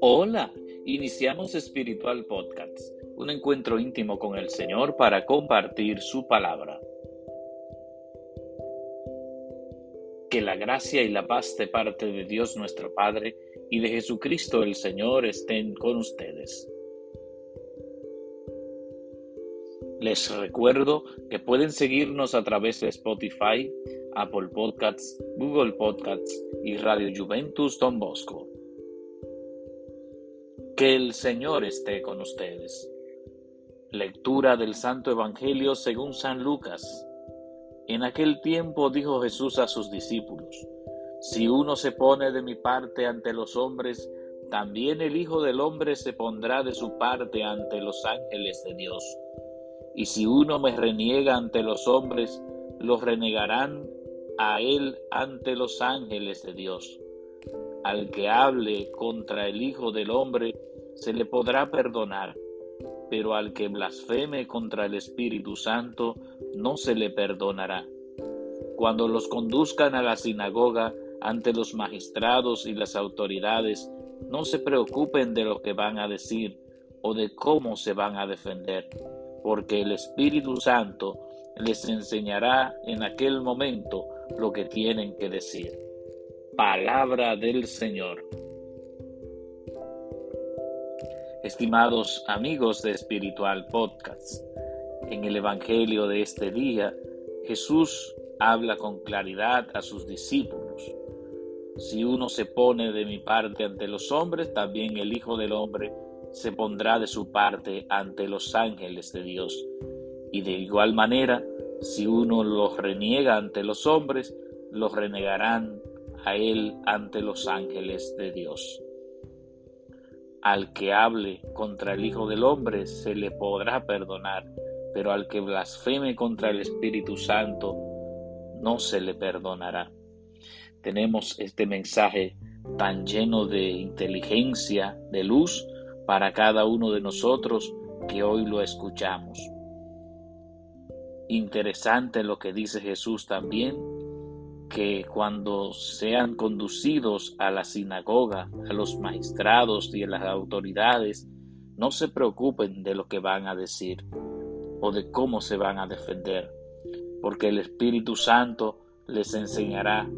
Hola, iniciamos Espiritual Podcast, un encuentro íntimo con el Señor para compartir su palabra. Que la gracia y la paz de parte de Dios nuestro Padre y de Jesucristo el Señor estén con ustedes. Les recuerdo que pueden seguirnos a través de Spotify, Apple Podcasts, Google Podcasts y Radio Juventus Don Bosco. Que el Señor esté con ustedes. Lectura del Santo Evangelio según San Lucas. En aquel tiempo dijo Jesús a sus discípulos, Si uno se pone de mi parte ante los hombres, también el Hijo del Hombre se pondrá de su parte ante los ángeles de Dios. Y si uno me reniega ante los hombres, los renegarán a él ante los ángeles de Dios. Al que hable contra el Hijo del Hombre, se le podrá perdonar, pero al que blasfeme contra el Espíritu Santo, no se le perdonará. Cuando los conduzcan a la sinagoga ante los magistrados y las autoridades, no se preocupen de lo que van a decir o de cómo se van a defender porque el Espíritu Santo les enseñará en aquel momento lo que tienen que decir. Palabra del Señor. Estimados amigos de Espiritual Podcast, en el Evangelio de este día, Jesús habla con claridad a sus discípulos. Si uno se pone de mi parte ante los hombres, también el Hijo del Hombre se pondrá de su parte ante los ángeles de Dios. Y de igual manera, si uno los reniega ante los hombres, los renegarán a él ante los ángeles de Dios. Al que hable contra el Hijo del Hombre se le podrá perdonar, pero al que blasfeme contra el Espíritu Santo no se le perdonará. Tenemos este mensaje tan lleno de inteligencia, de luz, para cada uno de nosotros que hoy lo escuchamos. Interesante lo que dice Jesús también, que cuando sean conducidos a la sinagoga, a los magistrados y a las autoridades, no se preocupen de lo que van a decir o de cómo se van a defender, porque el Espíritu Santo les enseñará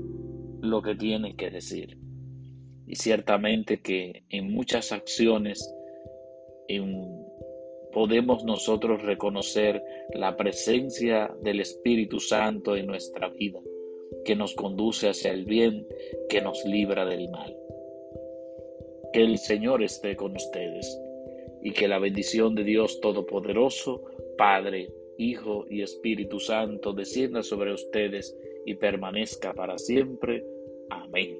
lo que tienen que decir. Y ciertamente que en muchas acciones podemos nosotros reconocer la presencia del Espíritu Santo en nuestra vida, que nos conduce hacia el bien, que nos libra del mal. Que el Señor esté con ustedes y que la bendición de Dios Todopoderoso, Padre, Hijo y Espíritu Santo descienda sobre ustedes y permanezca para siempre. Amén.